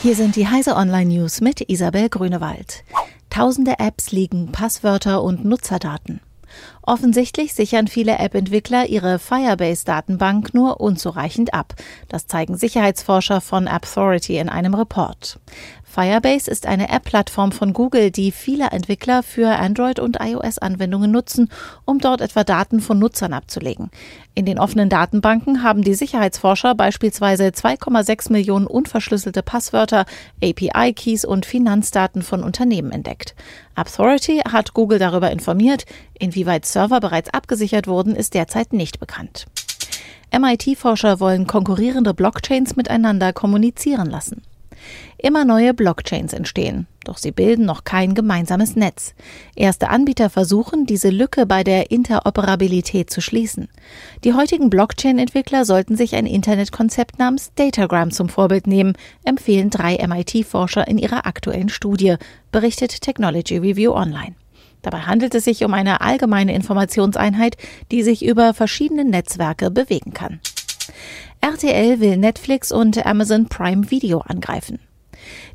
Hier sind die Heise Online News mit Isabel Grünewald. Tausende Apps liegen Passwörter und Nutzerdaten. Offensichtlich sichern viele App-Entwickler ihre Firebase-Datenbank nur unzureichend ab. Das zeigen Sicherheitsforscher von Authority in einem Report. Firebase ist eine App-Plattform von Google, die viele Entwickler für Android- und iOS-Anwendungen nutzen, um dort etwa Daten von Nutzern abzulegen. In den offenen Datenbanken haben die Sicherheitsforscher beispielsweise 2,6 Millionen unverschlüsselte Passwörter, API-Keys und Finanzdaten von Unternehmen entdeckt. Authority hat Google darüber informiert. Inwieweit Server bereits abgesichert wurden, ist derzeit nicht bekannt. MIT-Forscher wollen konkurrierende Blockchains miteinander kommunizieren lassen. Immer neue Blockchains entstehen, doch sie bilden noch kein gemeinsames Netz. Erste Anbieter versuchen, diese Lücke bei der Interoperabilität zu schließen. Die heutigen Blockchain-Entwickler sollten sich ein Internetkonzept namens Datagram zum Vorbild nehmen, empfehlen drei MIT-Forscher in ihrer aktuellen Studie, berichtet Technology Review Online. Dabei handelt es sich um eine allgemeine Informationseinheit, die sich über verschiedene Netzwerke bewegen kann. RTL will Netflix und Amazon Prime Video angreifen.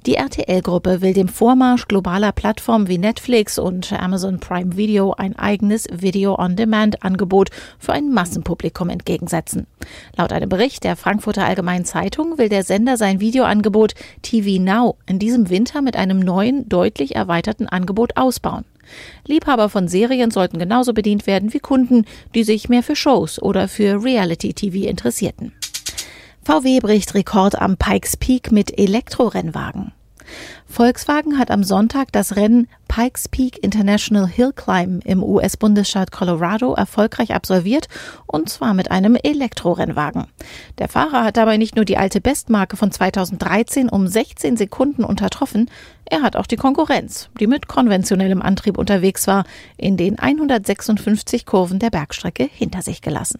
Die RTL-Gruppe will dem Vormarsch globaler Plattformen wie Netflix und Amazon Prime Video ein eigenes Video-on-Demand-Angebot für ein Massenpublikum entgegensetzen. Laut einem Bericht der Frankfurter Allgemeinen Zeitung will der Sender sein Videoangebot TV Now in diesem Winter mit einem neuen, deutlich erweiterten Angebot ausbauen. Liebhaber von Serien sollten genauso bedient werden wie Kunden, die sich mehr für Shows oder für Reality-TV interessierten. VW bricht Rekord am Pikes Peak mit Elektrorennwagen. Volkswagen hat am Sonntag das Rennen Pikes Peak International Hill Climb im US-Bundesstaat Colorado erfolgreich absolviert und zwar mit einem Elektrorennwagen. Der Fahrer hat dabei nicht nur die alte Bestmarke von 2013 um 16 Sekunden untertroffen, er hat auch die Konkurrenz, die mit konventionellem Antrieb unterwegs war, in den 156 Kurven der Bergstrecke hinter sich gelassen.